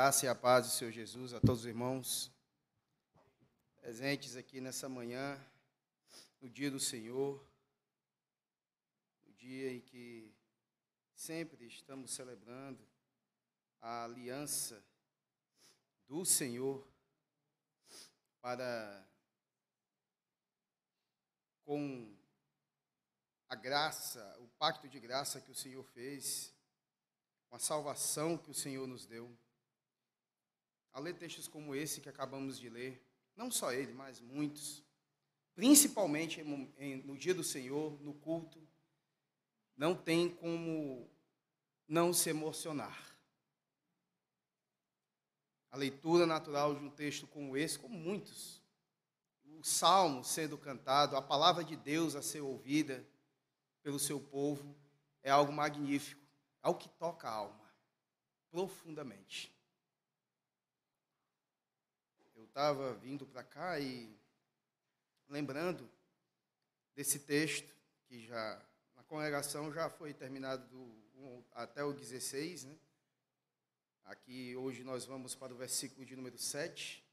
graça e a paz do Senhor Jesus a todos os irmãos presentes aqui nessa manhã, no dia do Senhor, no dia em que sempre estamos celebrando a aliança do Senhor para com a graça, o pacto de graça que o Senhor fez, com a salvação que o Senhor nos deu. Ao ler textos como esse que acabamos de ler, não só ele, mas muitos, principalmente no dia do Senhor, no culto, não tem como não se emocionar. A leitura natural de um texto como esse, como muitos, o salmo sendo cantado, a palavra de Deus a ser ouvida pelo seu povo, é algo magnífico, é algo que toca a alma profundamente estava vindo para cá e lembrando desse texto, que já na congregação já foi terminado do, até o 16, né? Aqui hoje nós vamos para o versículo de número 7.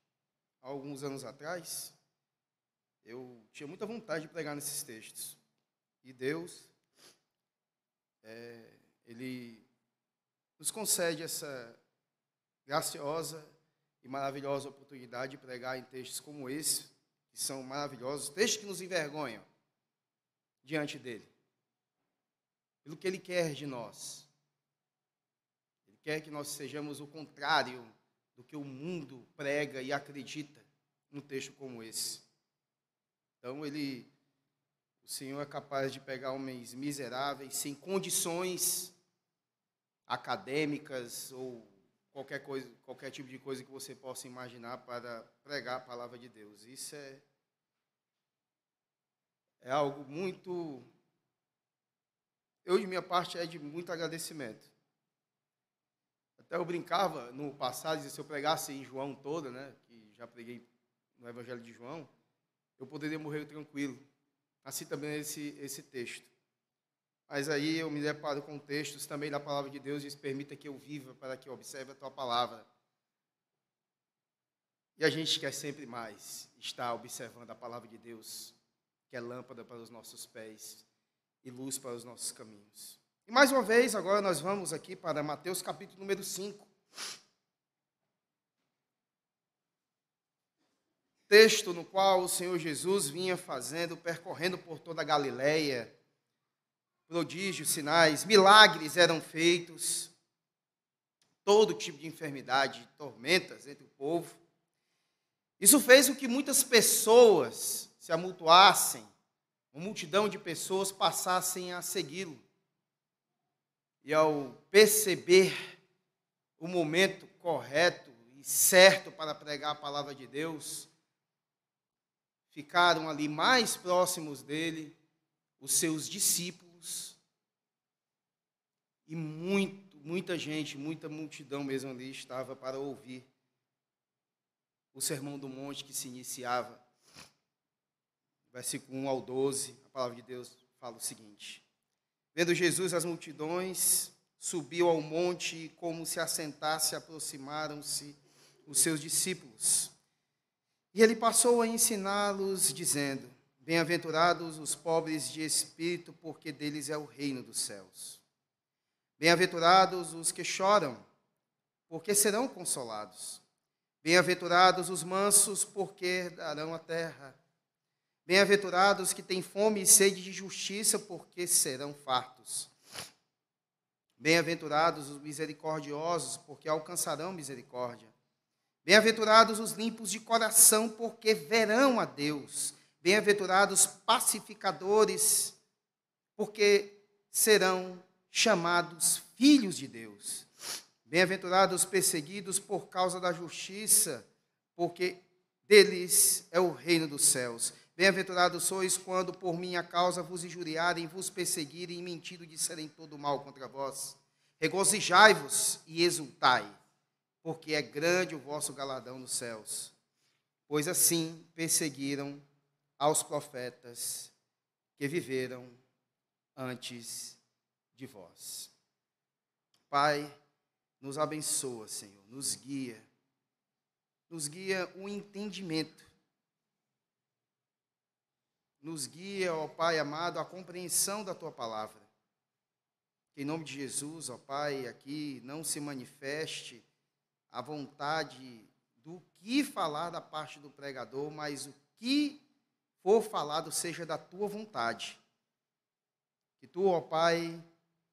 Há alguns anos atrás, eu tinha muita vontade de pregar nesses textos. E Deus, é, Ele nos concede essa graciosa e maravilhosa oportunidade de pregar em textos como esse, que são maravilhosos, textos que nos envergonham diante dele. Pelo que ele quer de nós. Ele quer que nós sejamos o contrário do que o mundo prega e acredita num texto como esse. Então ele o Senhor é capaz de pegar homens miseráveis sem condições acadêmicas ou qualquer coisa, qualquer tipo de coisa que você possa imaginar para pregar a palavra de Deus. Isso é é algo muito eu de minha parte é de muito agradecimento. Até eu brincava no passado, se eu pregasse em João toda, né, que já preguei no Evangelho de João, eu poderia morrer tranquilo. Assim também esse esse texto. Mas aí eu me deparo com textos também da palavra de Deus e diz, permita que eu viva para que eu observe a tua palavra. E a gente quer sempre mais estar observando a palavra de Deus, que é lâmpada para os nossos pés e luz para os nossos caminhos. E mais uma vez, agora nós vamos aqui para Mateus capítulo número 5. Texto no qual o Senhor Jesus vinha fazendo, percorrendo por toda a Galileia, prodígios, sinais, milagres eram feitos, todo tipo de enfermidade, tormentas entre o povo. Isso fez com que muitas pessoas se amultuassem, uma multidão de pessoas passassem a segui-lo. E ao perceber o momento correto e certo para pregar a palavra de Deus, ficaram ali mais próximos dele os seus discípulos e muito, muita gente, muita multidão mesmo ali estava para ouvir o sermão do monte que se iniciava. Versículo 1 ao 12, a palavra de Deus fala o seguinte: Vendo Jesus as multidões, subiu ao monte e, como se assentasse, aproximaram-se os seus discípulos. E ele passou a ensiná-los, dizendo: Bem-aventurados os pobres de espírito, porque deles é o reino dos céus. Bem-aventurados os que choram, porque serão consolados. Bem-aventurados os mansos, porque darão a terra. Bem-aventurados que têm fome e sede de justiça, porque serão fartos. Bem-aventurados os misericordiosos, porque alcançarão misericórdia. Bem-aventurados os limpos de coração, porque verão a Deus. Bem-aventurados pacificadores, porque serão chamados filhos de Deus. Bem-aventurados perseguidos por causa da justiça, porque deles é o reino dos céus. Bem-aventurados sois quando por minha causa vos injuriarem, vos perseguirem e mentindo disserem todo mal contra vós. Regozijai-vos e exultai, porque é grande o vosso galadão nos céus. Pois assim perseguiram aos profetas que viveram antes de vós. Pai, nos abençoa, Senhor, nos guia, nos guia o entendimento, nos guia, ó Pai amado, a compreensão da tua palavra. Que em nome de Jesus, ó Pai, aqui não se manifeste a vontade do que falar da parte do pregador, mas o que for falado seja da tua vontade. Que tu, ó Pai,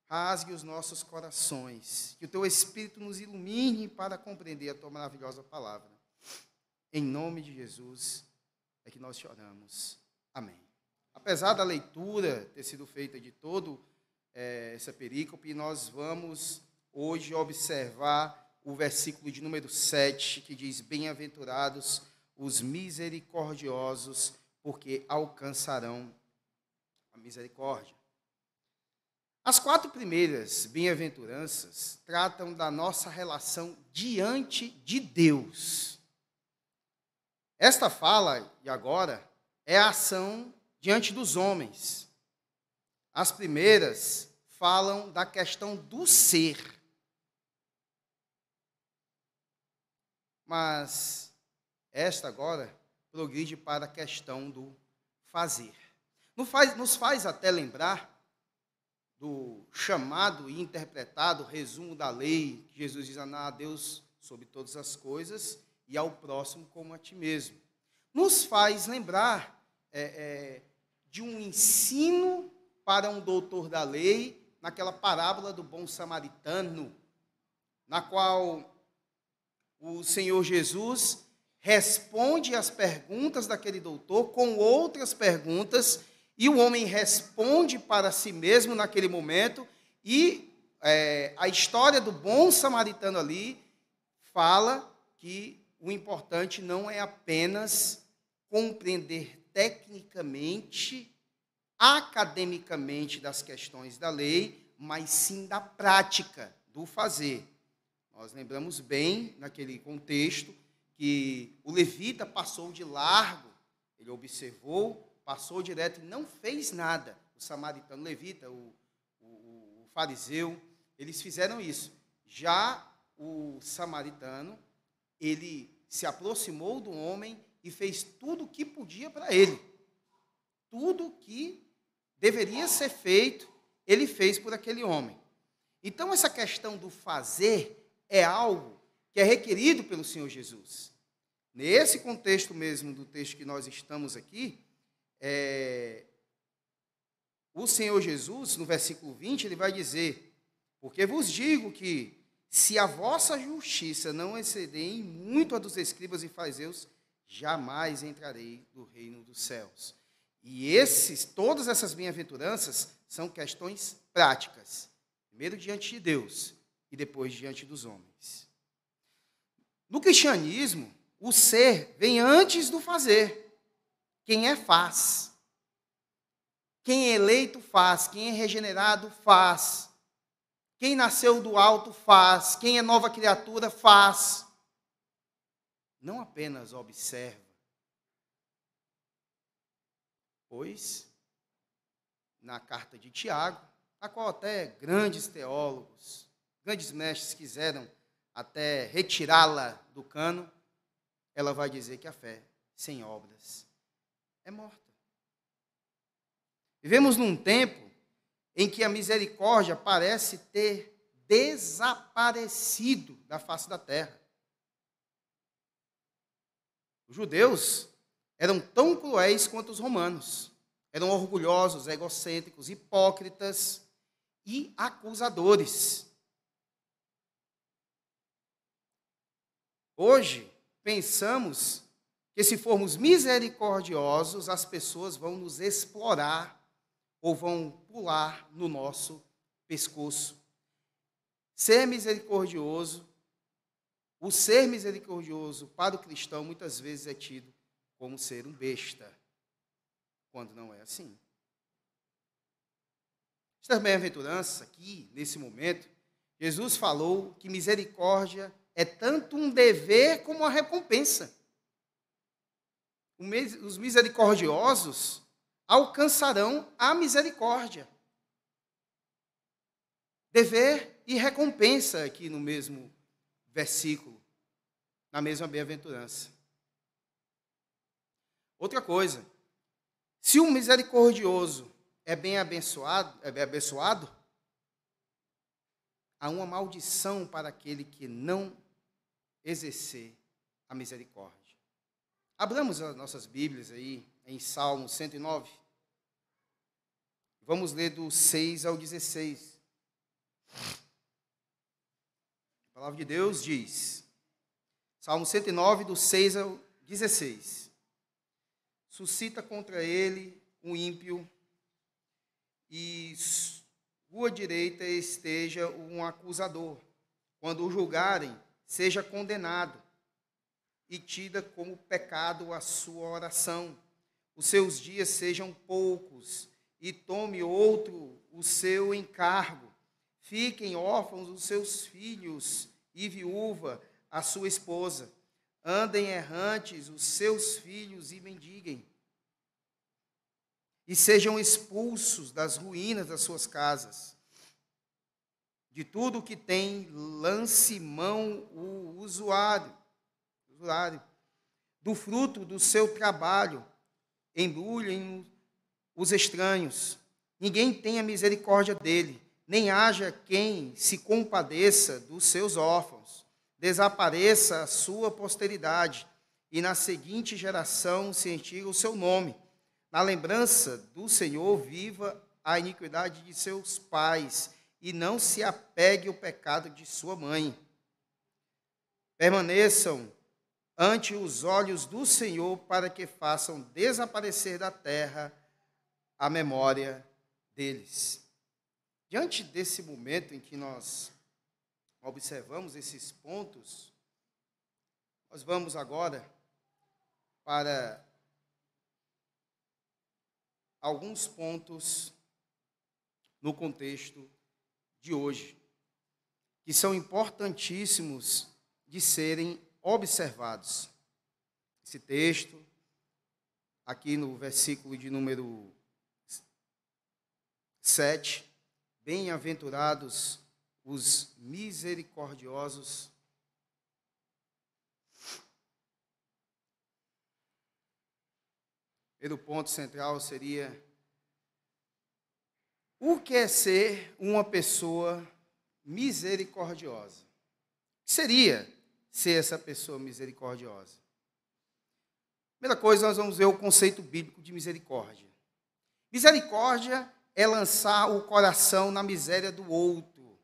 rasgue os nossos corações, que o teu Espírito nos ilumine para compreender a tua maravilhosa palavra. Em nome de Jesus é que nós te oramos. Amém. Apesar da leitura ter sido feita de todo é, essa perícope, nós vamos hoje observar o versículo de número 7, que diz: Bem-aventurados os misericordiosos, porque alcançarão a misericórdia. As quatro primeiras bem-aventuranças tratam da nossa relação diante de Deus. Esta fala, e agora, é a ação diante dos homens. As primeiras falam da questão do ser. Mas esta agora progride para a questão do fazer. Nos faz, nos faz até lembrar do chamado e interpretado resumo da lei, que Jesus diz a Deus sobre todas as coisas e ao próximo como a ti mesmo. Nos faz lembrar é, é, de um ensino para um doutor da lei, naquela parábola do bom samaritano, na qual o Senhor Jesus responde às perguntas daquele doutor com outras perguntas e o homem responde para si mesmo naquele momento, e é, a história do bom samaritano ali fala que o importante não é apenas compreender tecnicamente, academicamente das questões da lei, mas sim da prática, do fazer. Nós lembramos bem, naquele contexto, que o levita passou de largo, ele observou passou direto e não fez nada. O samaritano, levita, o, o, o fariseu, eles fizeram isso. Já o samaritano, ele se aproximou do homem e fez tudo o que podia para ele. Tudo o que deveria ser feito, ele fez por aquele homem. Então, essa questão do fazer é algo que é requerido pelo Senhor Jesus. Nesse contexto mesmo do texto que nós estamos aqui, é, o Senhor Jesus, no versículo 20, ele vai dizer: Porque vos digo que, se a vossa justiça não exceder em muito a dos escribas e fariseus, jamais entrarei no reino dos céus. E esses, todas essas bem-aventuranças são questões práticas. Primeiro diante de Deus e depois diante dos homens. No cristianismo, o ser vem antes do fazer. Quem é, faz. Quem é eleito, faz. Quem é regenerado, faz. Quem nasceu do alto, faz. Quem é nova criatura, faz. Não apenas observa. Pois, na carta de Tiago, a qual até grandes teólogos, grandes mestres quiseram até retirá-la do cano, ela vai dizer que a fé sem obras é morta. Vivemos num tempo em que a misericórdia parece ter desaparecido da face da terra. Os judeus eram tão cruéis quanto os romanos. Eram orgulhosos, egocêntricos, hipócritas e acusadores. Hoje, pensamos que se formos misericordiosos, as pessoas vão nos explorar ou vão pular no nosso pescoço. Ser misericordioso, o ser misericordioso para o cristão muitas vezes é tido como ser um besta, quando não é assim. Esta bem-aventurança aqui, nesse momento, Jesus falou que misericórdia é tanto um dever como uma recompensa os misericordiosos alcançarão a misericórdia. dever e recompensa aqui no mesmo versículo, na mesma bem-aventurança. Outra coisa, se o misericordioso é bem abençoado, é bem abençoado, há uma maldição para aquele que não exercer a misericórdia. Abramos as nossas Bíblias aí em Salmo 109. Vamos ler do 6 ao 16. A palavra de Deus diz, Salmo 109, do 6 ao 16. Suscita contra ele um ímpio e sua direita esteja um acusador. Quando o julgarem, seja condenado e tida como pecado a sua oração. Os seus dias sejam poucos e tome outro o seu encargo. Fiquem órfãos os seus filhos e viúva a sua esposa. Andem errantes os seus filhos e mendiguem. E sejam expulsos das ruínas das suas casas. De tudo que tem, lance mão o usuário, usuário. Do fruto do seu trabalho, embrulhem os estranhos. Ninguém tenha misericórdia dele, nem haja quem se compadeça dos seus órfãos. Desapareça a sua posteridade, e na seguinte geração se antiga o seu nome. Na lembrança do Senhor viva a iniquidade de seus pais, e não se apegue ao pecado de sua mãe. Permaneçam ante os olhos do Senhor para que façam desaparecer da terra a memória deles. Diante desse momento em que nós observamos esses pontos, nós vamos agora para alguns pontos no contexto de hoje, que são importantíssimos de serem observados. Esse texto, aqui no versículo de número 7, bem-aventurados os misericordiosos. Pelo ponto central seria o que é ser uma pessoa misericordiosa? Seria ser essa pessoa misericordiosa? Primeira coisa, nós vamos ver o conceito bíblico de misericórdia. Misericórdia é lançar o coração na miséria do outro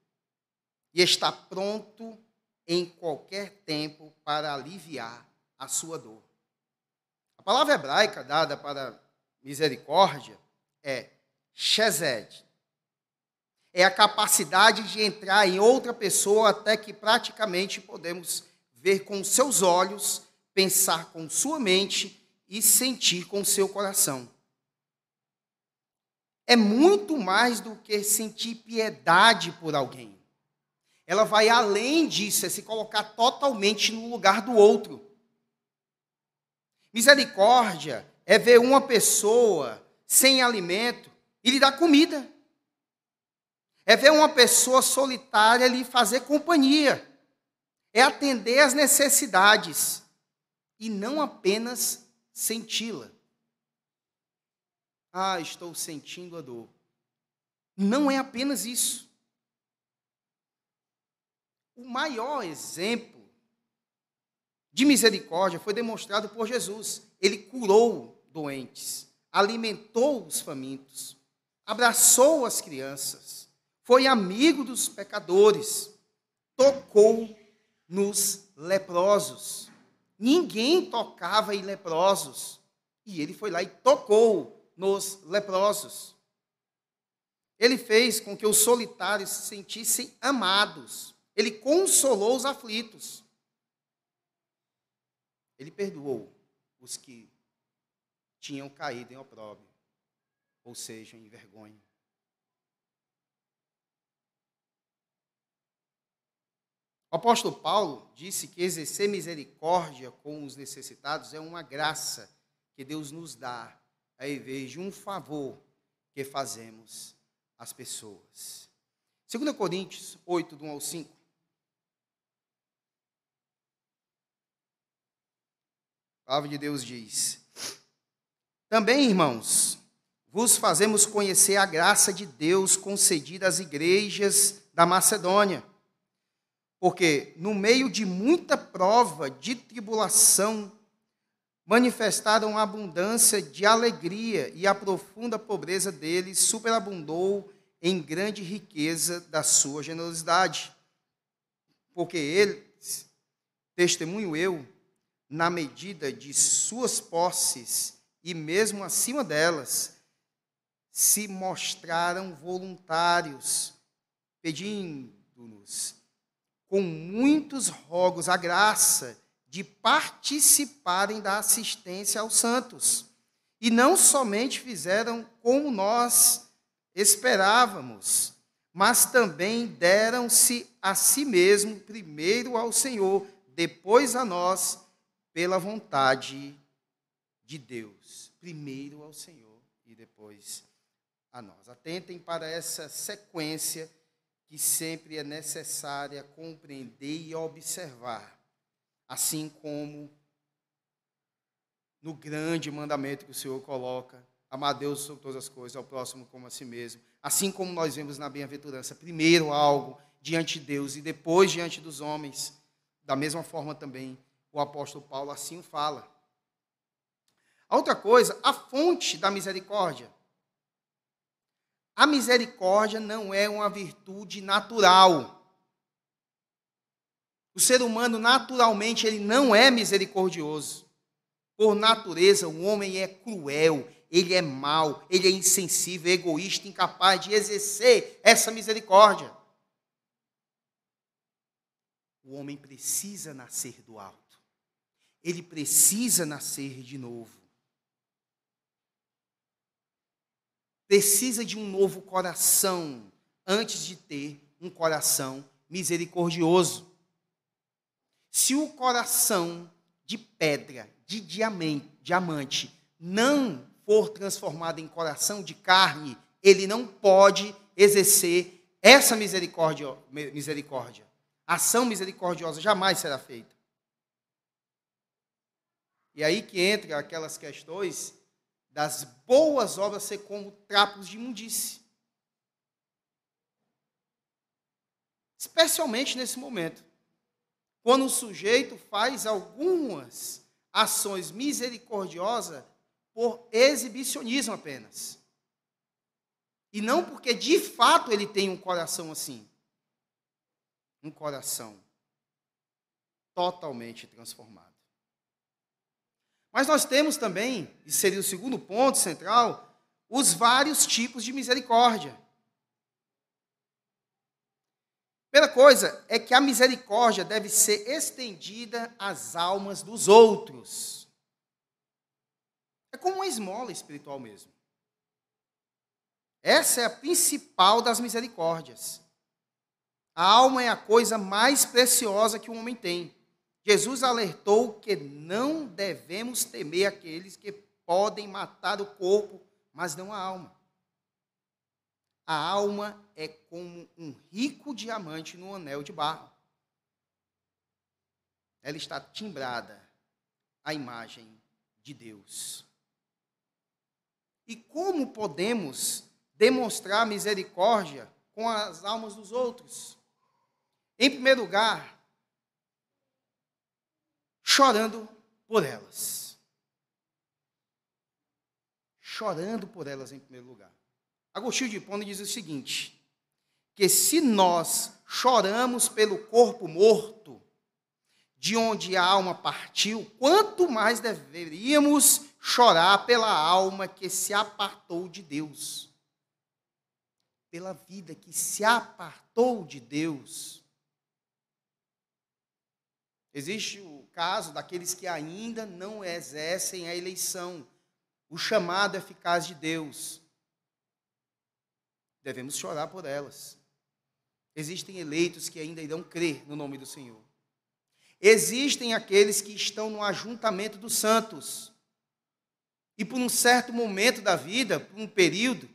e estar pronto em qualquer tempo para aliviar a sua dor. A palavra hebraica dada para misericórdia é shezed. É a capacidade de entrar em outra pessoa até que praticamente podemos ver com seus olhos, pensar com sua mente e sentir com seu coração. É muito mais do que sentir piedade por alguém. Ela vai além disso, é se colocar totalmente no lugar do outro. Misericórdia é ver uma pessoa sem alimento e lhe dar comida. É ver uma pessoa solitária lhe fazer companhia é atender às necessidades e não apenas senti-la. Ah, estou sentindo a dor. Não é apenas isso. O maior exemplo de misericórdia foi demonstrado por Jesus. Ele curou doentes, alimentou os famintos, abraçou as crianças, foi amigo dos pecadores, tocou nos leprosos. Ninguém tocava em leprosos. E ele foi lá e tocou nos leprosos. Ele fez com que os solitários se sentissem amados. Ele consolou os aflitos. Ele perdoou os que tinham caído em opróbrio, ou seja, em vergonha. O apóstolo Paulo disse que exercer misericórdia com os necessitados é uma graça que Deus nos dá, ao invés de um favor que fazemos às pessoas. 2 Coríntios 8, do 1 ao 5. A palavra de Deus diz: Também, irmãos, vos fazemos conhecer a graça de Deus concedida às igrejas da Macedônia. Porque no meio de muita prova, de tribulação, manifestaram a abundância de alegria e a profunda pobreza deles superabundou em grande riqueza da sua generosidade. Porque eles, testemunho eu, na medida de suas posses e mesmo acima delas, se mostraram voluntários, pedindo-nos com muitos rogos a graça de participarem da assistência aos santos. E não somente fizeram como nós esperávamos, mas também deram-se a si mesmo, primeiro ao Senhor, depois a nós, pela vontade de Deus. Primeiro ao Senhor e depois a nós. Atentem para essa sequência que sempre é necessária compreender e observar assim como no grande mandamento que o Senhor coloca, amar Deus sobre todas as coisas, ao próximo como a si mesmo. Assim como nós vemos na bem-aventurança, primeiro algo diante de Deus e depois diante dos homens. Da mesma forma também o apóstolo Paulo assim fala. A outra coisa, a fonte da misericórdia. A misericórdia não é uma virtude natural. O ser humano, naturalmente, ele não é misericordioso. Por natureza, o homem é cruel, ele é mau, ele é insensível, egoísta, incapaz de exercer essa misericórdia. O homem precisa nascer do alto. Ele precisa nascer de novo. Precisa de um novo coração antes de ter um coração misericordioso. Se o coração de pedra, de diamante, não for transformado em coração de carne, ele não pode exercer essa misericórdia. misericórdia. Ação misericordiosa jamais será feita. E aí que entra aquelas questões das boas obras ser como trapos de imundície. Especialmente nesse momento. Quando o sujeito faz algumas ações misericordiosas por exibicionismo apenas. E não porque de fato ele tem um coração assim. Um coração totalmente transformado. Mas nós temos também, e seria o segundo ponto central, os vários tipos de misericórdia. Primeira coisa é que a misericórdia deve ser estendida às almas dos outros. É como uma esmola espiritual mesmo. Essa é a principal das misericórdias. A alma é a coisa mais preciosa que o homem tem. Jesus alertou que não devemos temer aqueles que podem matar o corpo, mas não a alma. A alma é como um rico diamante no anel de barro. Ela está timbrada à imagem de Deus. E como podemos demonstrar misericórdia com as almas dos outros? Em primeiro lugar, chorando por elas. Chorando por elas em primeiro lugar. Agostinho de Hipona diz o seguinte: que se nós choramos pelo corpo morto, de onde a alma partiu, quanto mais deveríamos chorar pela alma que se apartou de Deus, pela vida que se apartou de Deus. Existe o caso daqueles que ainda não exercem a eleição, o chamado eficaz de Deus devemos chorar por elas. Existem eleitos que ainda irão crer no nome do Senhor. Existem aqueles que estão no ajuntamento dos santos. E por um certo momento da vida, por um período,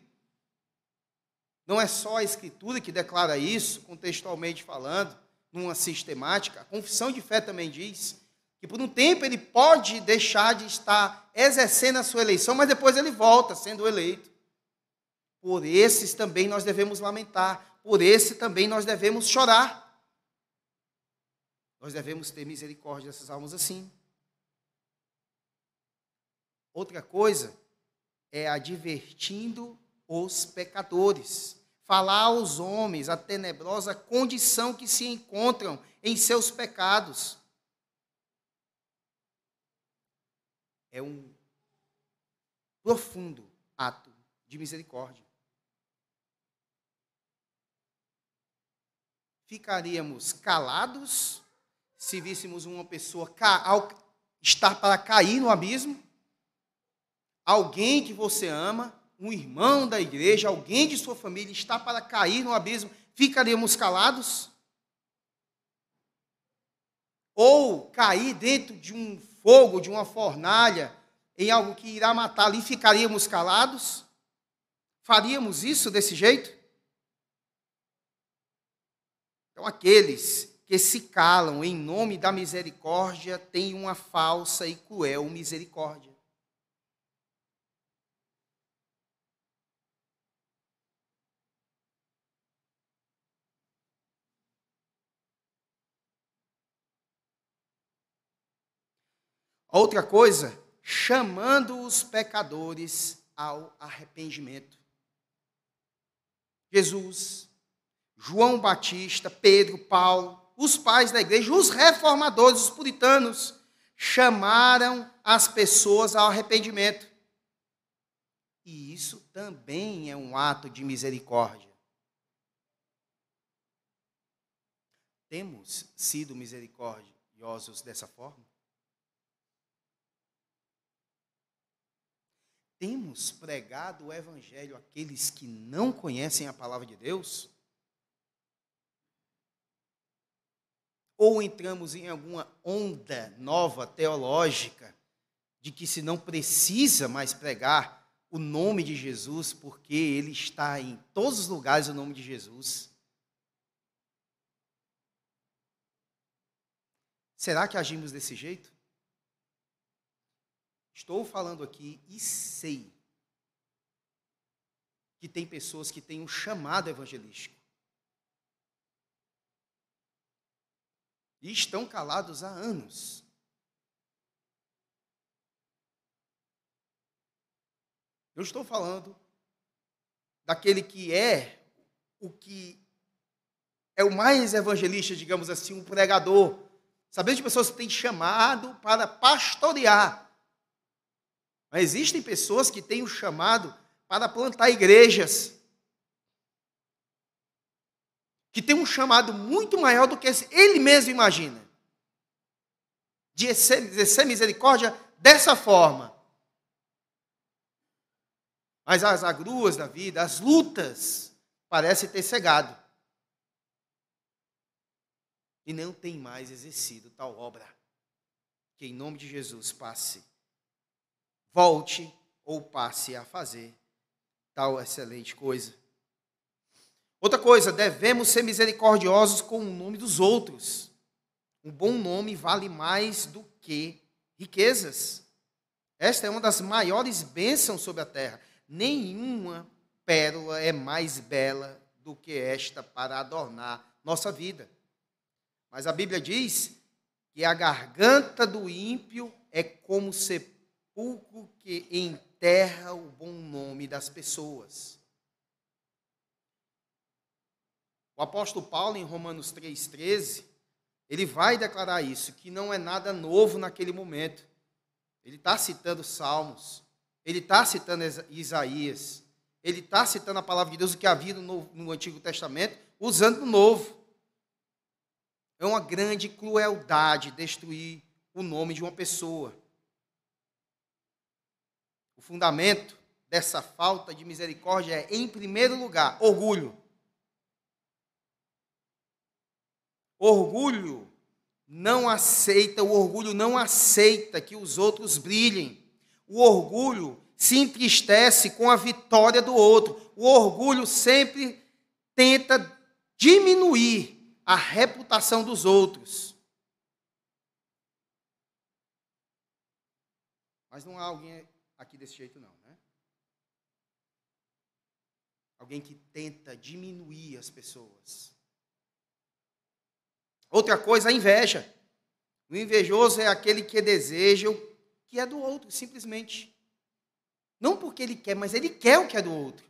Não é só a Escritura que declara isso, contextualmente falando, numa sistemática. A confissão de fé também diz que por um tempo ele pode deixar de estar exercendo a sua eleição, mas depois ele volta sendo eleito. Por esses também nós devemos lamentar, por esse também nós devemos chorar. Nós devemos ter misericórdia dessas almas assim. Outra coisa é advertindo os pecadores, falar aos homens a tenebrosa condição que se encontram em seus pecados. É um profundo ato de misericórdia. Ficaríamos calados se víssemos uma pessoa estar para cair no abismo? Alguém que você ama, um irmão da igreja, alguém de sua família está para cair no abismo, ficaríamos calados? Ou cair dentro de um fogo, de uma fornalha, em algo que irá matá-lo e ficaríamos calados? Faríamos isso desse jeito? Então, aqueles que se calam em nome da misericórdia têm uma falsa e cruel misericórdia. Outra coisa, chamando os pecadores ao arrependimento. Jesus, João Batista, Pedro, Paulo, os pais da igreja, os reformadores, os puritanos, chamaram as pessoas ao arrependimento. E isso também é um ato de misericórdia. Temos sido misericordiosos dessa forma? Temos pregado o Evangelho àqueles que não conhecem a palavra de Deus? Ou entramos em alguma onda nova teológica de que se não precisa mais pregar o nome de Jesus, porque ele está em todos os lugares o nome de Jesus? Será que agimos desse jeito? Estou falando aqui e sei que tem pessoas que têm um chamado evangelístico. E estão calados há anos. Eu estou falando daquele que é o que é o mais evangelista, digamos assim, um pregador. Sabendo de pessoas que têm chamado para pastorear. Mas existem pessoas que têm o chamado para plantar igrejas. Que tem um chamado muito maior do que ele mesmo imagina. De exercer misericórdia dessa forma. Mas as agruas da vida, as lutas, parecem ter cegado. E não tem mais exercido tal obra. Que em nome de Jesus passe volte ou passe a fazer tal excelente coisa. Outra coisa, devemos ser misericordiosos com o nome dos outros. Um bom nome vale mais do que riquezas. Esta é uma das maiores bênçãos sobre a terra. Nenhuma pérola é mais bela do que esta para adornar nossa vida. Mas a Bíblia diz que a garganta do ímpio é como sepulcro sepulcro que enterra o bom nome das pessoas. O apóstolo Paulo, em Romanos 3,13, ele vai declarar isso, que não é nada novo naquele momento. Ele está citando Salmos, ele está citando Isaías, ele está citando a palavra de Deus, o que havia no, no Antigo Testamento, usando o Novo. É uma grande crueldade destruir o nome de uma pessoa fundamento dessa falta de misericórdia é, em primeiro lugar, orgulho. Orgulho não aceita, o orgulho não aceita que os outros brilhem. O orgulho se entristece com a vitória do outro. O orgulho sempre tenta diminuir a reputação dos outros. Mas não há alguém aqui desse jeito, não, né? Alguém que tenta diminuir as pessoas. Outra coisa, a inveja. O invejoso é aquele que deseja o que é do outro, simplesmente. Não porque ele quer, mas ele quer o que é do outro.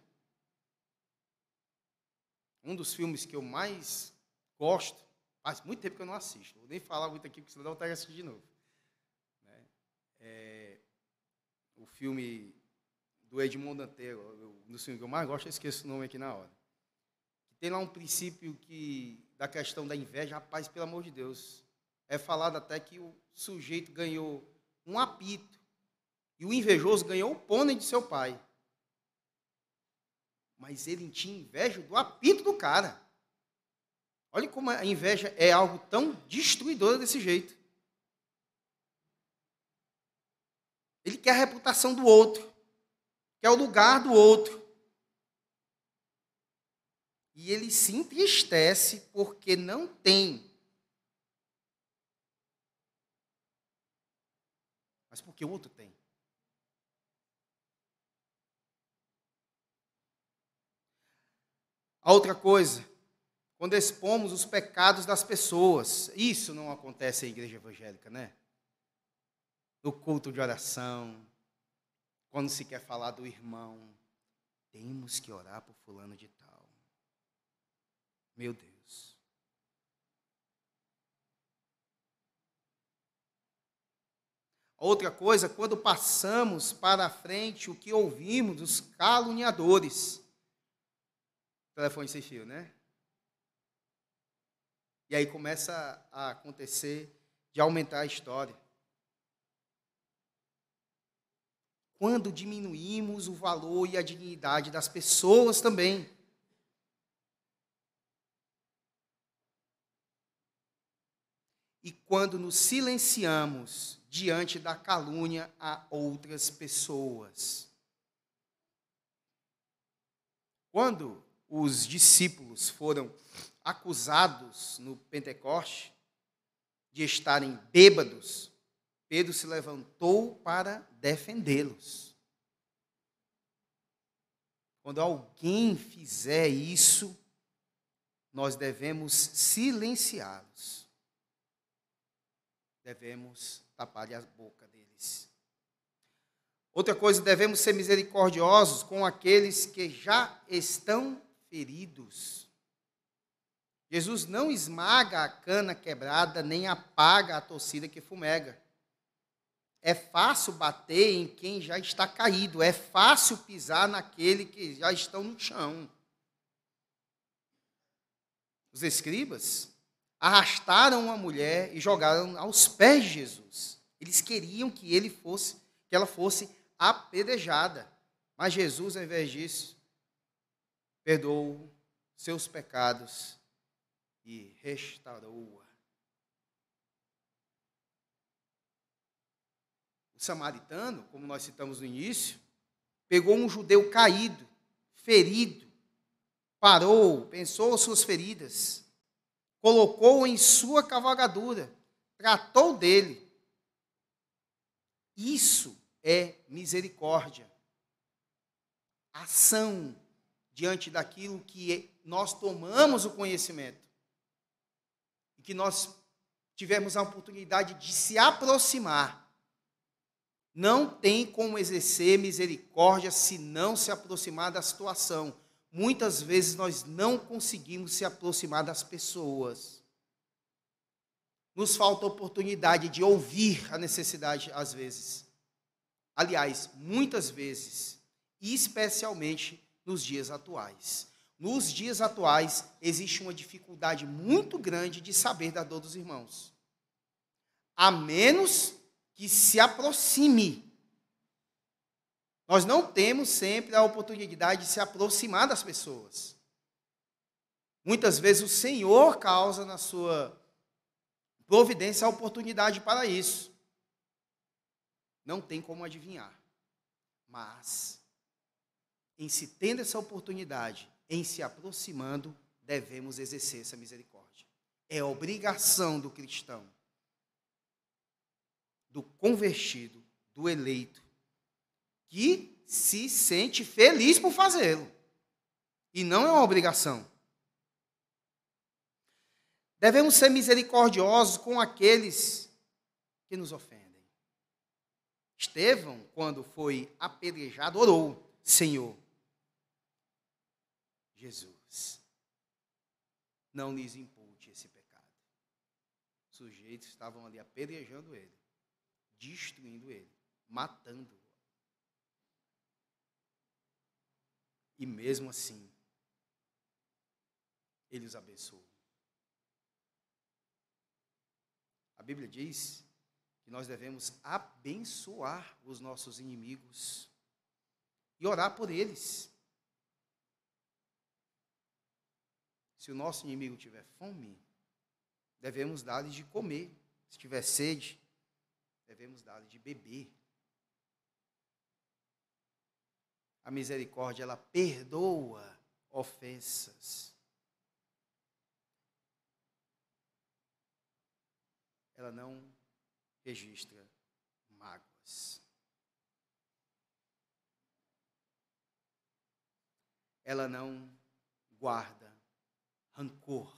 Um dos filmes que eu mais gosto, faz muito tempo que eu não assisto, vou nem falar muito aqui, porque senão eu vontade de assistir de novo. Né? É, filme do Edmond Dantès, um dos filmes que eu mais gosto, eu esqueço o nome aqui na hora. Tem lá um princípio que da questão da inveja, rapaz, pelo amor de Deus. É falado até que o sujeito ganhou um apito e o invejoso ganhou o pônei de seu pai. Mas ele tinha inveja do apito do cara. Olha como a inveja é algo tão destruidor desse jeito. Ele quer a reputação do outro, quer o lugar do outro. E ele se entristece porque não tem. Mas porque o outro tem. A outra coisa, quando expomos os pecados das pessoas, isso não acontece na igreja evangélica, né? No culto de oração, quando se quer falar do irmão, temos que orar por fulano de tal. Meu Deus. Outra coisa, quando passamos para frente o que ouvimos dos caluniadores. Telefone sem fio, né? E aí começa a acontecer de aumentar a história. Quando diminuímos o valor e a dignidade das pessoas também. e quando nos silenciamos diante da calúnia a outras pessoas. Quando os discípulos foram acusados no Pentecoste de estarem bêbados, Pedro se levantou para defendê-los. Quando alguém fizer isso, nós devemos silenciá-los devemos tapar a boca deles. Outra coisa, devemos ser misericordiosos com aqueles que já estão feridos. Jesus não esmaga a cana quebrada, nem apaga a torcida que fumega. É fácil bater em quem já está caído, é fácil pisar naquele que já estão no chão. Os escribas arrastaram uma mulher e jogaram aos pés de Jesus. Eles queriam que ele fosse, que ela fosse apedrejada. Mas Jesus, ao invés disso, perdoou seus pecados e restaurou-a. O samaritano, como nós citamos no início, pegou um judeu caído, ferido, parou, pensou suas feridas, colocou em sua cavalgadura, tratou dele. Isso é misericórdia. Ação diante daquilo que nós tomamos o conhecimento. E que nós tivemos a oportunidade de se aproximar. Não tem como exercer misericórdia se não se aproximar da situação muitas vezes nós não conseguimos se aproximar das pessoas. Nos falta oportunidade de ouvir a necessidade, às vezes. Aliás, muitas vezes, e especialmente nos dias atuais. Nos dias atuais, existe uma dificuldade muito grande de saber da dor dos irmãos. A menos que se aproxime nós não temos sempre a oportunidade de se aproximar das pessoas. Muitas vezes o Senhor causa na sua providência a oportunidade para isso. Não tem como adivinhar. Mas, em se tendo essa oportunidade, em se aproximando, devemos exercer essa misericórdia. É obrigação do cristão, do convertido, do eleito, que se sente feliz por fazê-lo. E não é uma obrigação. Devemos ser misericordiosos com aqueles que nos ofendem. Estevão, quando foi apedrejado, orou: Senhor, Jesus, não lhes impute esse pecado. Os sujeitos estavam ali apedrejando ele, destruindo ele, matando-o. E mesmo assim, ele os abençoou. A Bíblia diz que nós devemos abençoar os nossos inimigos e orar por eles. Se o nosso inimigo tiver fome, devemos dar-lhe de comer. Se tiver sede, devemos dar-lhe de beber. A misericórdia, ela perdoa ofensas. Ela não registra mágoas. Ela não guarda rancor.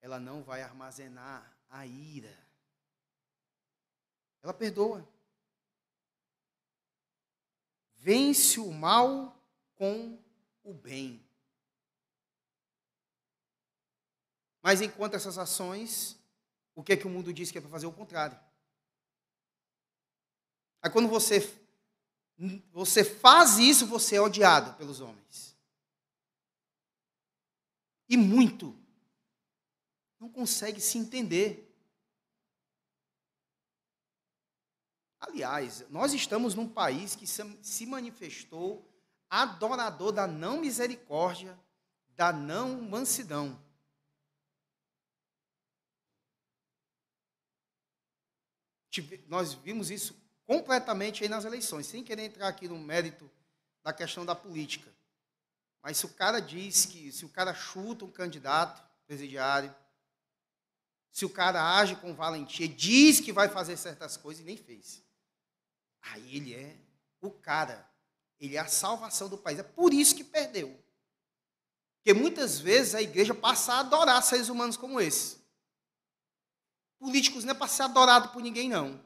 Ela não vai armazenar a ira. Ela perdoa. Vence o mal com o bem. Mas enquanto essas ações, o que é que o mundo diz que é para fazer o contrário? Aí quando você você faz isso, você é odiado pelos homens e muito. Não consegue se entender. Aliás, nós estamos num país que se manifestou adorador da não misericórdia, da não mansidão. Nós vimos isso completamente aí nas eleições, sem querer entrar aqui no mérito da questão da política. Mas se o cara diz que, se o cara chuta um candidato presidiário, se o cara age com valentia, diz que vai fazer certas coisas e nem fez. Aí ele é o cara, ele é a salvação do país. É por isso que perdeu. Porque muitas vezes a igreja passa a adorar seres humanos como esse. Políticos não é para ser adorado por ninguém, não.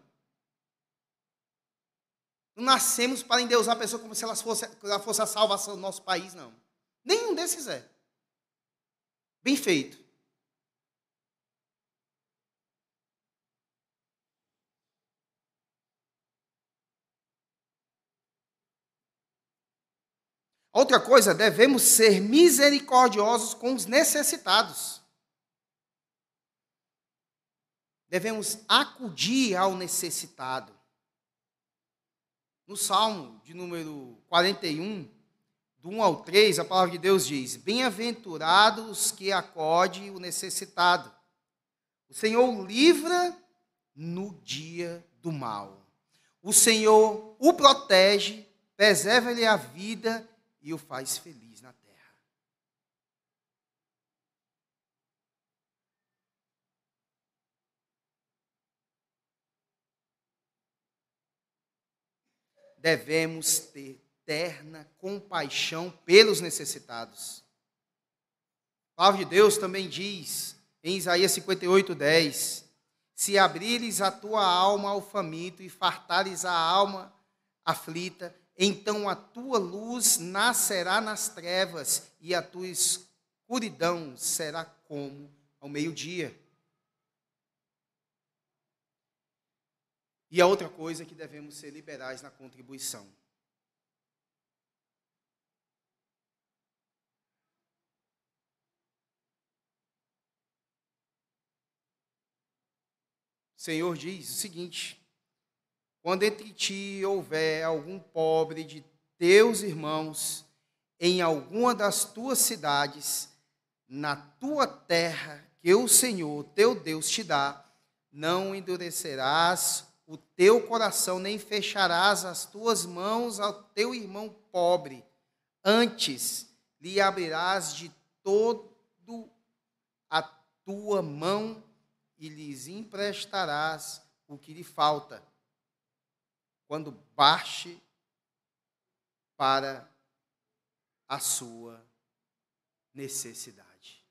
Não nascemos para endeusar a pessoa como se ela fosse, ela fosse a salvação do nosso país, não. Nenhum desses é. Bem feito. Outra coisa, devemos ser misericordiosos com os necessitados. Devemos acudir ao necessitado. No Salmo de número 41, do 1 ao 3, a palavra de Deus diz: Bem-aventurados os que acode o necessitado. O Senhor livra no dia do mal. O Senhor o protege, preserva-lhe a vida e o faz feliz na terra. Devemos ter eterna compaixão pelos necessitados. A palavra de Deus também diz, em Isaías 58, 10: Se abrires a tua alma ao faminto e fartares a alma aflita, então a tua luz nascerá nas trevas e a tua escuridão será como ao meio-dia. E a outra coisa é que devemos ser liberais na contribuição. Senhor diz o seguinte: quando entre ti houver algum pobre de teus irmãos em alguma das tuas cidades, na tua terra que o Senhor teu Deus te dá, não endurecerás o teu coração, nem fecharás as tuas mãos ao teu irmão pobre. Antes lhe abrirás de todo a tua mão e lhes emprestarás o que lhe falta, quando baixe para a sua necessidade.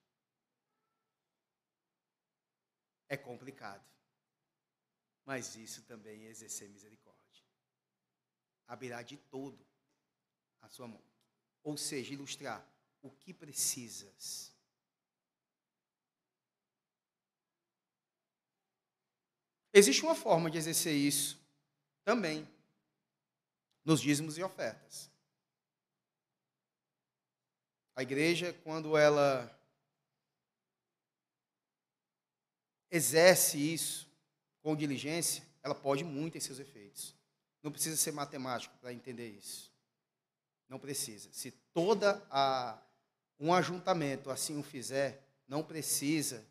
É complicado, mas isso também é exercer misericórdia. Abrirá de todo a sua mão. Ou seja, ilustrar o que precisas. Existe uma forma de exercer isso também nos dízimos e ofertas. A igreja, quando ela exerce isso com diligência, ela pode muito em seus efeitos. Não precisa ser matemático para entender isso. Não precisa. Se toda a um ajuntamento assim o fizer, não precisa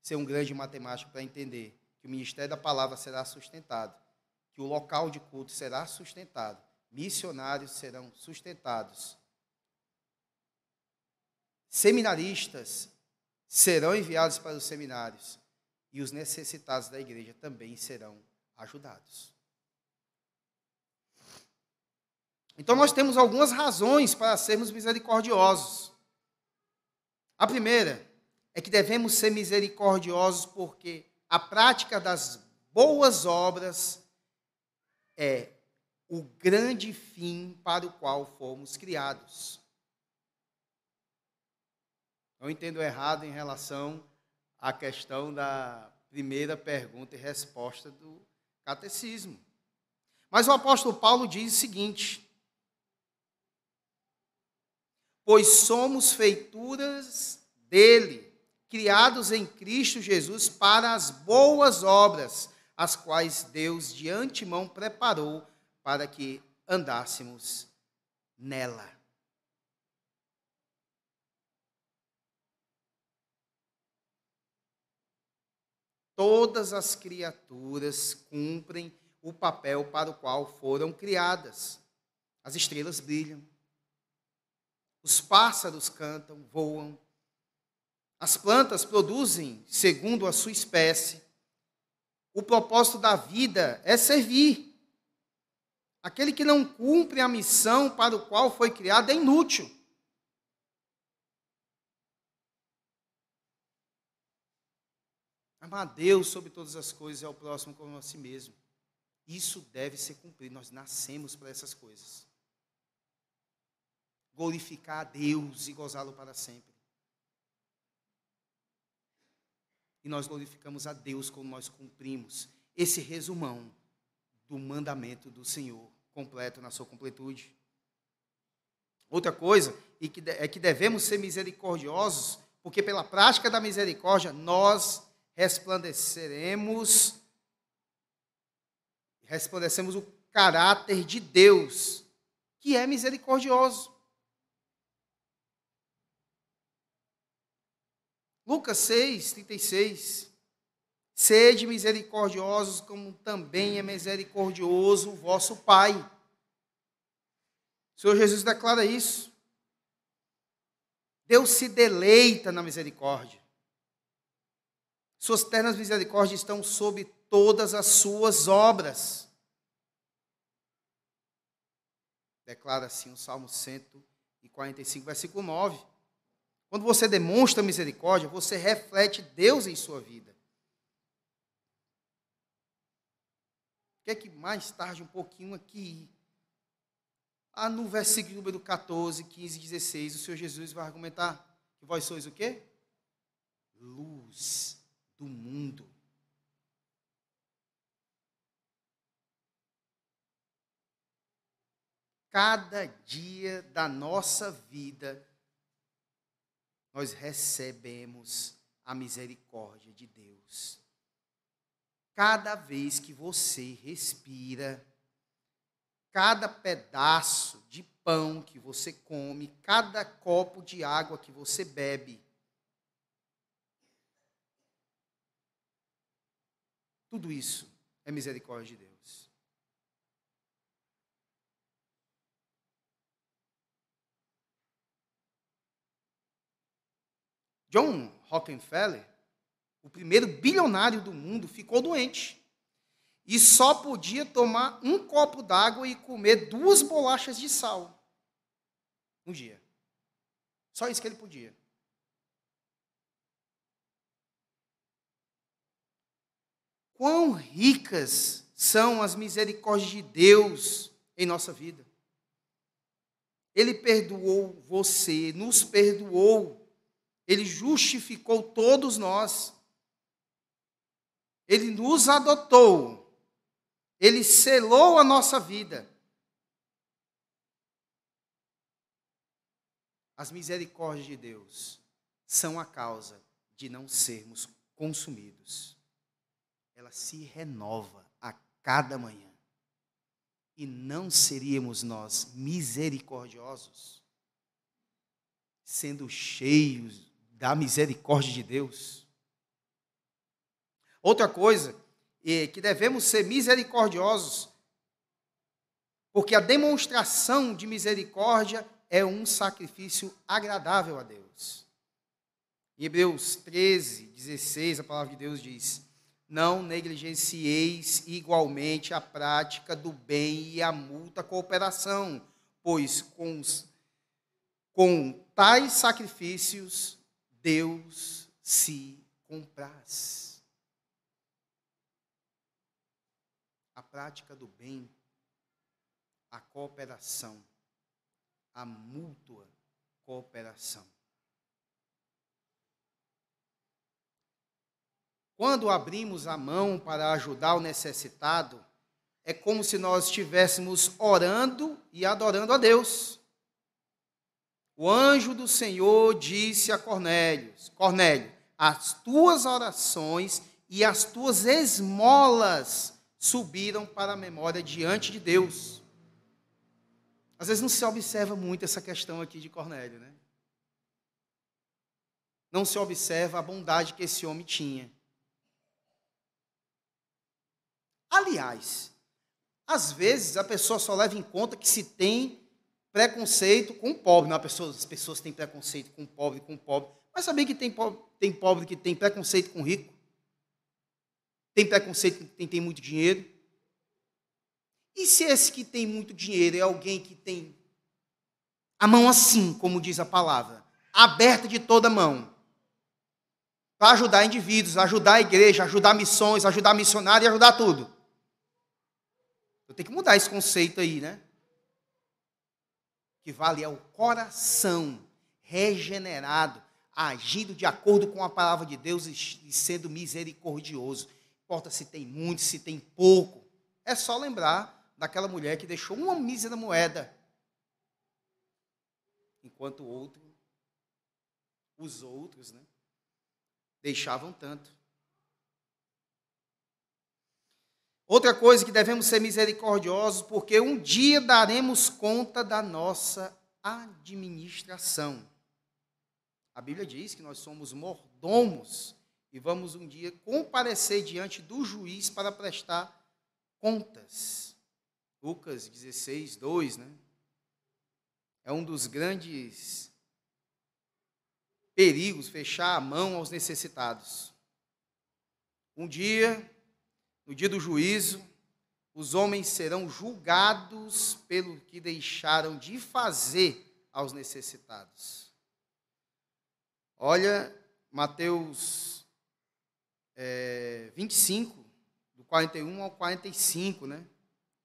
ser um grande matemático para entender que o ministério da palavra será sustentado, que o local de culto será sustentado, missionários serão sustentados Seminaristas serão enviados para os seminários e os necessitados da igreja também serão ajudados. Então, nós temos algumas razões para sermos misericordiosos. A primeira é que devemos ser misericordiosos porque a prática das boas obras é o grande fim para o qual fomos criados. Não entendo errado em relação à questão da primeira pergunta e resposta do catecismo. Mas o apóstolo Paulo diz o seguinte: Pois somos feituras dele, criados em Cristo Jesus para as boas obras, as quais Deus de antemão preparou para que andássemos nela. Todas as criaturas cumprem o papel para o qual foram criadas. As estrelas brilham, os pássaros cantam, voam, as plantas produzem segundo a sua espécie. O propósito da vida é servir. Aquele que não cumpre a missão para o qual foi criado é inútil. Amar Deus sobre todas as coisas e ao próximo como a si mesmo. Isso deve ser cumprido. Nós nascemos para essas coisas. Glorificar a Deus e gozá-lo para sempre. E nós glorificamos a Deus quando nós cumprimos esse resumão do mandamento do Senhor, completo na sua completude. Outra coisa é que devemos ser misericordiosos, porque pela prática da misericórdia nós resplandeceremos, resplandecemos o caráter de Deus, que é misericordioso. Lucas 6, 36. Sede misericordiosos, como também é misericordioso o vosso Pai. O Senhor Jesus declara isso. Deus se deleita na misericórdia. Suas ternas misericórdias estão sobre todas as suas obras. Declara assim o Salmo 145, versículo 9. Quando você demonstra misericórdia, você reflete Deus em sua vida. Quer que mais tarde, um pouquinho aqui, ah, no versículo número 14, 15 e 16, o Senhor Jesus vai argumentar que vós sois o quê? Luz do mundo. Cada dia da nossa vida, nós recebemos a misericórdia de Deus. Cada vez que você respira, cada pedaço de pão que você come, cada copo de água que você bebe, Tudo isso é misericórdia de Deus. John Rockefeller, o primeiro bilionário do mundo, ficou doente. E só podia tomar um copo d'água e comer duas bolachas de sal no dia. Só isso que ele podia. Quão ricas são as misericórdias de Deus em nossa vida. Ele perdoou você, nos perdoou, ele justificou todos nós, ele nos adotou, ele selou a nossa vida. As misericórdias de Deus são a causa de não sermos consumidos. Ela se renova a cada manhã. E não seríamos nós misericordiosos, sendo cheios da misericórdia de Deus? Outra coisa, é que devemos ser misericordiosos, porque a demonstração de misericórdia é um sacrifício agradável a Deus. Em Hebreus 13, 16, a palavra de Deus diz: Não negligencieis igualmente a prática do bem e a multa cooperação, pois com, com tais sacrifícios Deus se compraz. A prática do bem, a cooperação a mútua cooperação. Quando abrimos a mão para ajudar o necessitado, é como se nós estivéssemos orando e adorando a Deus. O anjo do Senhor disse a Cornélio: Cornélio, as tuas orações e as tuas esmolas subiram para a memória diante de Deus. Às vezes não se observa muito essa questão aqui de Cornélio, né? Não se observa a bondade que esse homem tinha. Aliás, às vezes a pessoa só leva em conta que se tem preconceito com o pobre. Não, pessoa, as pessoas têm preconceito com o pobre, com o pobre. Mas sabia que tem pobre, tem pobre que tem preconceito com o rico? Tem preconceito com quem tem muito dinheiro? E se esse que tem muito dinheiro é alguém que tem a mão assim, como diz a palavra, aberta de toda mão, para ajudar indivíduos, ajudar a igreja, ajudar missões, ajudar missionário e ajudar tudo. Eu tenho que mudar esse conceito aí, né? Que vale é o coração regenerado, agindo de acordo com a palavra de Deus e sendo misericordioso. Importa se tem muito, se tem pouco. É só lembrar daquela mulher que deixou uma mísera moeda, enquanto o outro, os outros, né, deixavam tanto. Outra coisa que devemos ser misericordiosos, porque um dia daremos conta da nossa administração. A Bíblia diz que nós somos mordomos e vamos um dia comparecer diante do juiz para prestar contas. Lucas 16, 2, né? É um dos grandes perigos fechar a mão aos necessitados. Um dia, no dia do juízo, os homens serão julgados pelo que deixaram de fazer aos necessitados. Olha, Mateus é, 25, do 41 ao 45, né?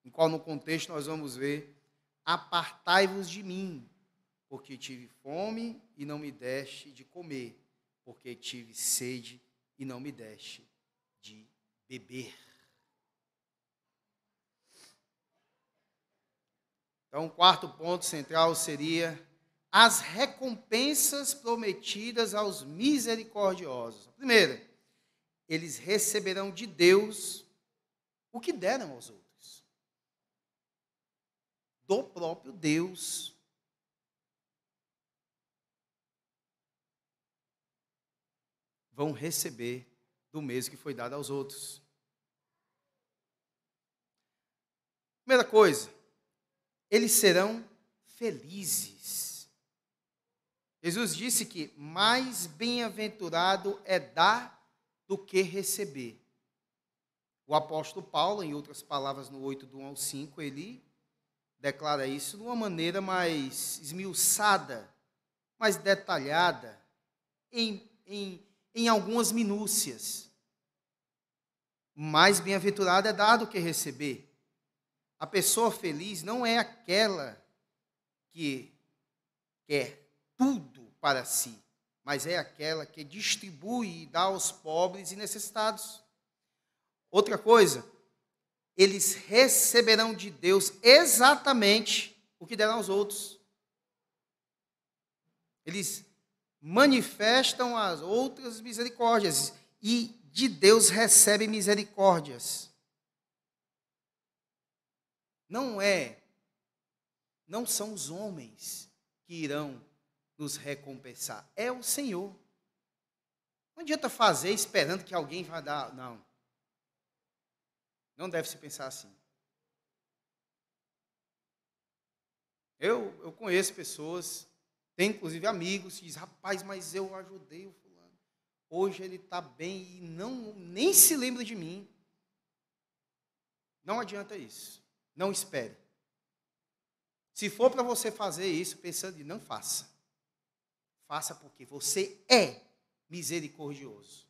em qual no contexto nós vamos ver: Apartai-vos de mim, porque tive fome e não me deste de comer, porque tive sede e não me deste de beber. Então, o quarto ponto central seria as recompensas prometidas aos misericordiosos. Primeiro, eles receberão de Deus o que deram aos outros do próprio Deus. Vão receber do mesmo que foi dado aos outros. Primeira coisa, eles serão felizes. Jesus disse que mais bem-aventurado é dar do que receber. O apóstolo Paulo, em outras palavras, no 8 do 1 ao 5, ele declara isso de uma maneira mais esmiuçada, mais detalhada, em, em, em algumas minúcias. Mais bem-aventurado é dar do que receber. A pessoa feliz não é aquela que quer tudo para si, mas é aquela que distribui e dá aos pobres e necessitados. Outra coisa, eles receberão de Deus exatamente o que deram aos outros. Eles manifestam as outras misericórdias e de Deus recebem misericórdias. Não é, não são os homens que irão nos recompensar, é o Senhor. Não adianta fazer esperando que alguém vai dar, não. Não deve se pensar assim. Eu, eu conheço pessoas, tenho inclusive amigos que dizem, rapaz, mas eu ajudei o fulano. Hoje ele está bem e não, nem se lembra de mim. Não adianta isso. Não espere. Se for para você fazer isso, pensando em não faça. Faça porque você é misericordioso.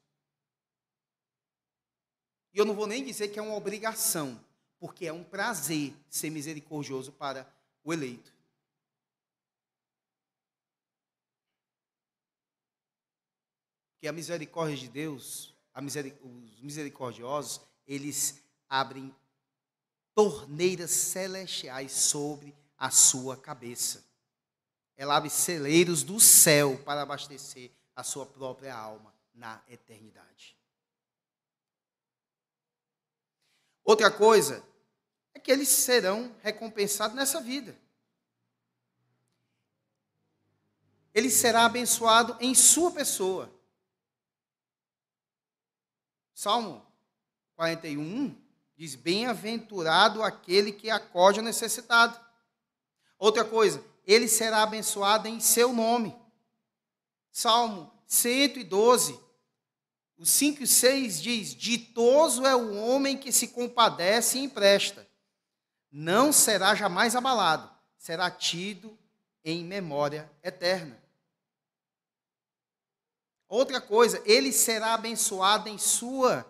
E eu não vou nem dizer que é uma obrigação, porque é um prazer ser misericordioso para o eleito. Que a misericórdia de Deus, miseric os misericordiosos, eles abrem torneiras celestiais sobre a sua cabeça. Ela abre celeiros do céu para abastecer a sua própria alma na eternidade. Outra coisa é que eles serão recompensados nessa vida. Ele será abençoado em sua pessoa. Salmo 41 diz: Bem-aventurado aquele que acode ao necessitado. Outra coisa, ele será abençoado em seu nome. Salmo 112 o 5 e 6 diz: Ditoso é o homem que se compadece e empresta. Não será jamais abalado, será tido em memória eterna. Outra coisa, ele será abençoado em sua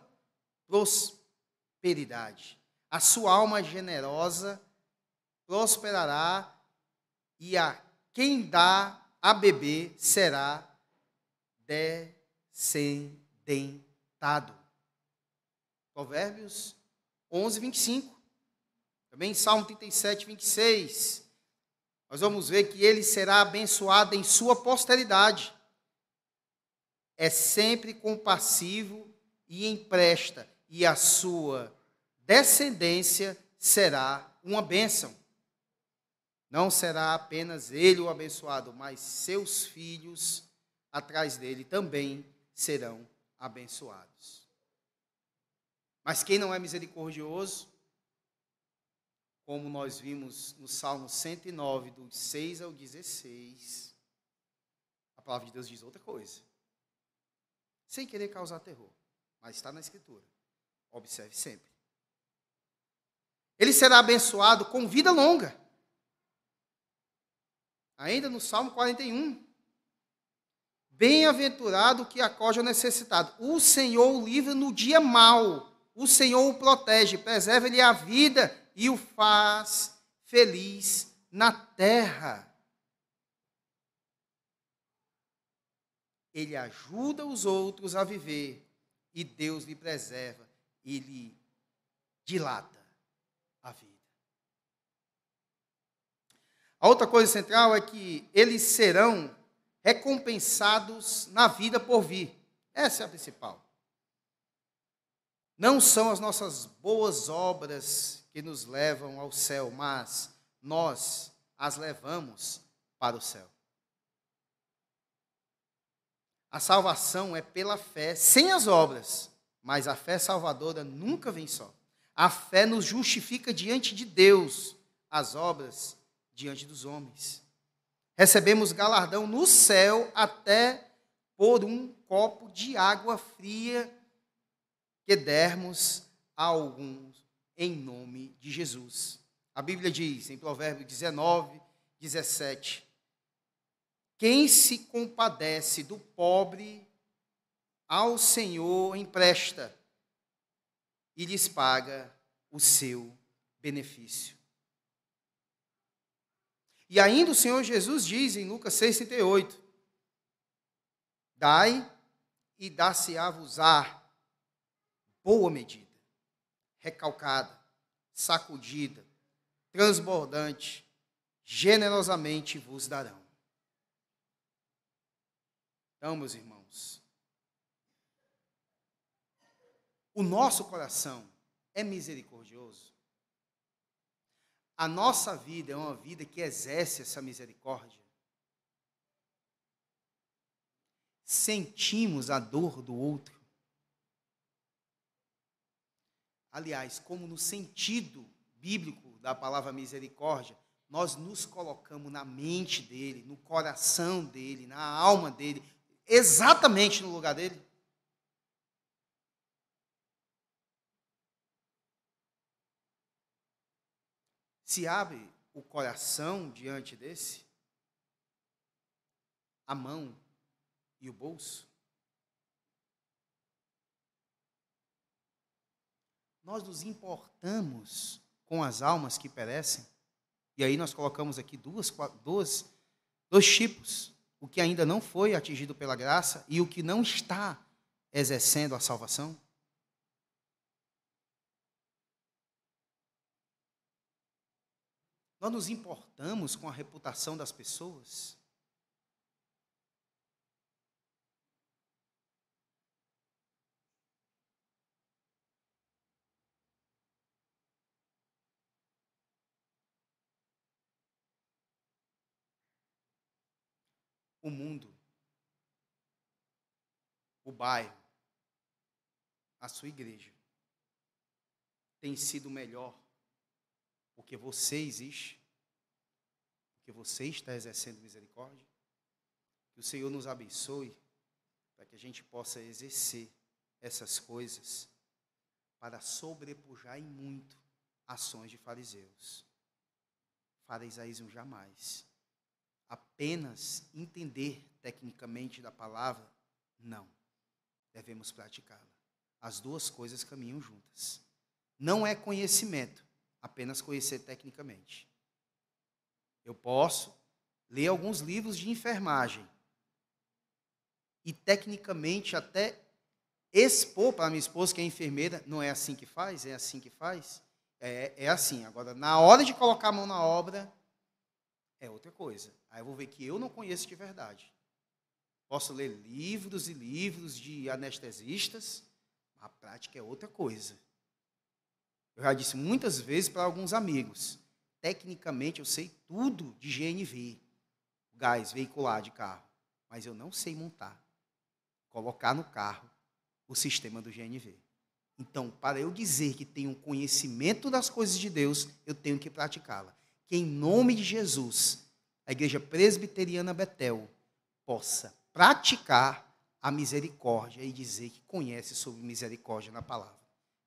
prosperidade. A sua alma generosa prosperará e a quem dá a beber será descendente tentado. Provérbios 11, 25. Também Salmo 37, 26. Nós vamos ver que ele será abençoado em sua posteridade. É sempre compassivo e empresta, e a sua descendência será uma bênção. Não será apenas ele o abençoado, mas seus filhos atrás dele também serão abençoados. Mas quem não é misericordioso, como nós vimos no Salmo 109, do 6 ao 16, a palavra de Deus diz outra coisa. Sem querer causar terror, mas está na Escritura. Observe sempre. Ele será abençoado com vida longa. Ainda no Salmo 41, Bem-aventurado que acode ao necessitado. O Senhor o livra no dia mau. O Senhor o protege, preserva-lhe a vida e o faz feliz na terra. Ele ajuda os outros a viver e Deus lhe preserva e lhe dilata a vida. A outra coisa central é que eles serão recompensados na vida por vir. Essa é a principal. Não são as nossas boas obras que nos levam ao céu, mas nós as levamos para o céu. A salvação é pela fé, sem as obras, mas a fé salvadora nunca vem só. A fé nos justifica diante de Deus, as obras diante dos homens. recebemos galardão no céu até por um copo de água fria que dermos a alguns em nome de Jesus. A Bíblia diz em Provérbios 19, 17: Quem se compadece do pobre, ao Senhor empresta e lhes paga o seu benefício. E ainda o Senhor Jesus diz em Lucas 6,38: Dai e dar-se-á-vos-á boa medida, recalcada, sacudida, transbordante, generosamente vos darão. Então, meus irmãos, o nosso coração é misericordioso. A nossa vida é uma vida que exerce essa misericórdia. Sentimos a dor do outro. Aliás, como no sentido bíblico da palavra misericórdia, nós nos colocamos na mente dele, no coração dele, na alma dele, exatamente no lugar dele. Se abre o coração diante desse, a mão e o bolso. Nós nos importamos com as almas que perecem. E aí nós colocamos aqui duas, duas, dois tipos: o que ainda não foi atingido pela graça e o que não está exercendo a salvação. Nós nos importamos com a reputação das pessoas? O mundo, o bairro, a sua igreja tem sido melhor porque você existe, porque você está exercendo misericórdia. Que o Senhor nos abençoe para que a gente possa exercer essas coisas para sobrepujar em muito ações de fariseus. Farisaísmo jamais. Apenas entender tecnicamente da palavra, não. Devemos praticá-la. As duas coisas caminham juntas. Não é conhecimento, apenas conhecer tecnicamente. Eu posso ler alguns livros de enfermagem e tecnicamente até expor para minha esposa, que é enfermeira, não é assim que faz, é assim que faz. É, é assim. Agora, na hora de colocar a mão na obra, é outra coisa. Aí eu vou ver que eu não conheço de verdade. Posso ler livros e livros de anestesistas, a prática é outra coisa. Eu já disse muitas vezes para alguns amigos. Tecnicamente eu sei tudo de GNV, gás veicular de carro, mas eu não sei montar, colocar no carro o sistema do GNV. Então, para eu dizer que tenho conhecimento das coisas de Deus, eu tenho que praticá-la. Que em nome de Jesus, a Igreja Presbiteriana Betel possa praticar a misericórdia e dizer que conhece sobre misericórdia na palavra.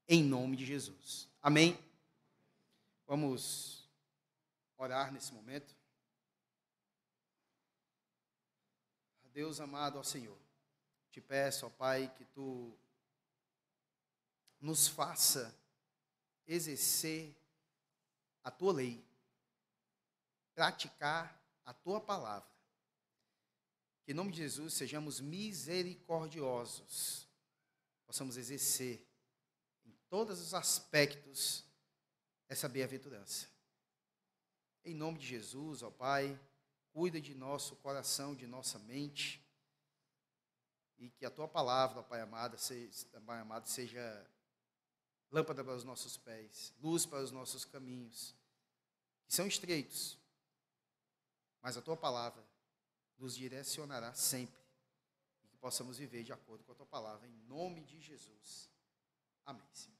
Em nome de Jesus. Amém? Vamos orar nesse momento. Deus amado, ó Senhor, te peço, ó Pai, que tu nos faça exercer a tua lei, praticar a tua palavra. Que em nome de Jesus sejamos misericordiosos, possamos exercer todos os aspectos essa bem-aventurança. Em nome de Jesus, ó Pai, cuida de nosso coração, de nossa mente, e que a tua palavra, ó Pai amado, seja, Pai amado, seja lâmpada para os nossos pés, luz para os nossos caminhos, que são estreitos, mas a tua palavra nos direcionará sempre, e que possamos viver de acordo com a tua palavra, em nome de Jesus. Amém.